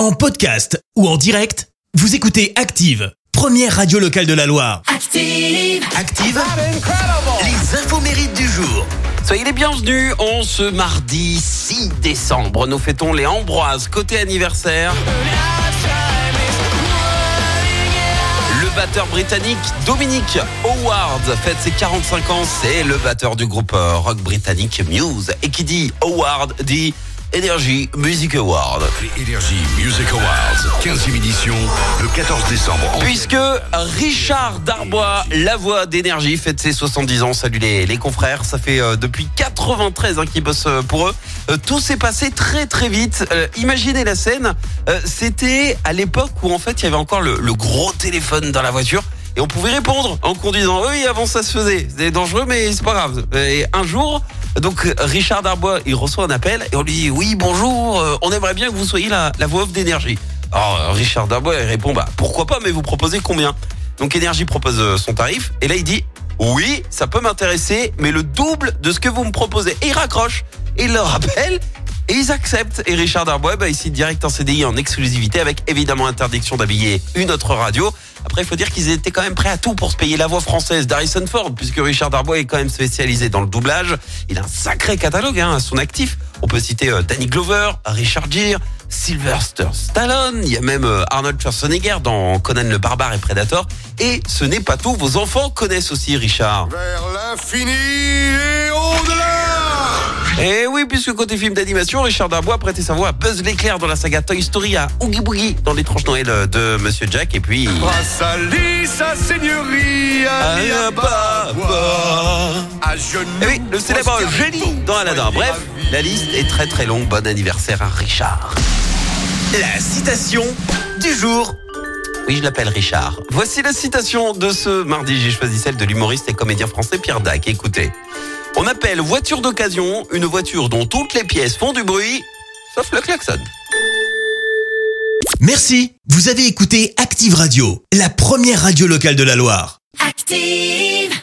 En podcast ou en direct, vous écoutez Active, première radio locale de la Loire. Active. Active, les infos mérites du jour. Soyez les bienvenus en ce mardi 6 décembre. Nous fêtons les Ambroises côté anniversaire. Le batteur britannique Dominic Howard fête ses 45 ans. C'est le batteur du groupe euh, rock britannique Muse. Et qui dit Howard dit Energy Music Award. Les Energy Music Awards, 15e édition, le 14 décembre. Puisque Richard Darbois, la voix d'énergie, fête ses 70 ans. Salut les, les confrères, ça fait euh, depuis 93 hein, qu'ils bossent euh, pour eux. Euh, tout s'est passé très très vite. Euh, imaginez la scène, c'était à l'époque où en fait il y avait encore le, le gros téléphone dans la voiture. Et on pouvait répondre en conduisant. Oui, avant ça se faisait. C'était dangereux, mais c'est pas grave. Et un jour, donc Richard Darbois, il reçoit un appel et on lui dit oui, bonjour, euh, on aimerait bien que vous soyez la, la voix off d'énergie. Alors euh, Richard Darbois il répond bah pourquoi pas, mais vous proposez combien? Donc Énergie propose euh, son tarif et là il dit oui, ça peut m'intéresser, mais le double de ce que vous me proposez. Et il raccroche et il leur rappelle. Et ils acceptent. Et Richard Darbois, bah, signe direct en CDI en exclusivité avec évidemment interdiction d'habiller une autre radio. Après, il faut dire qu'ils étaient quand même prêts à tout pour se payer la voix française d'Harrison Ford, puisque Richard Darbois est quand même spécialisé dans le doublage. Il a un sacré catalogue hein, à son actif. On peut citer euh, Danny Glover, Richard Gere, Sylvester Stallone. Il y a même euh, Arnold Schwarzenegger dans Conan le Barbare et Predator. Et ce n'est pas tout. Vos enfants connaissent aussi Richard. Vers l'infini et Et oui, puisque côté film d'animation, Richard Darbois a prêté sa voix à Buzz l'éclair dans la saga Toy Story, à Oogie Boogie dans l'étrange Noël de Monsieur Jack, et puis... À sa seigneurie, à à genoux. Et oui, le célèbre génie dans Aladdin. Bref, la liste est très très longue. Bon anniversaire à Richard. La citation du jour. Oui, je l'appelle Richard. Voici la citation de ce mardi. J'ai choisi celle de l'humoriste et comédien français Pierre Dac. Écoutez. On appelle voiture d'occasion une voiture dont toutes les pièces font du bruit, sauf le klaxon. Merci, vous avez écouté Active Radio, la première radio locale de la Loire. Active.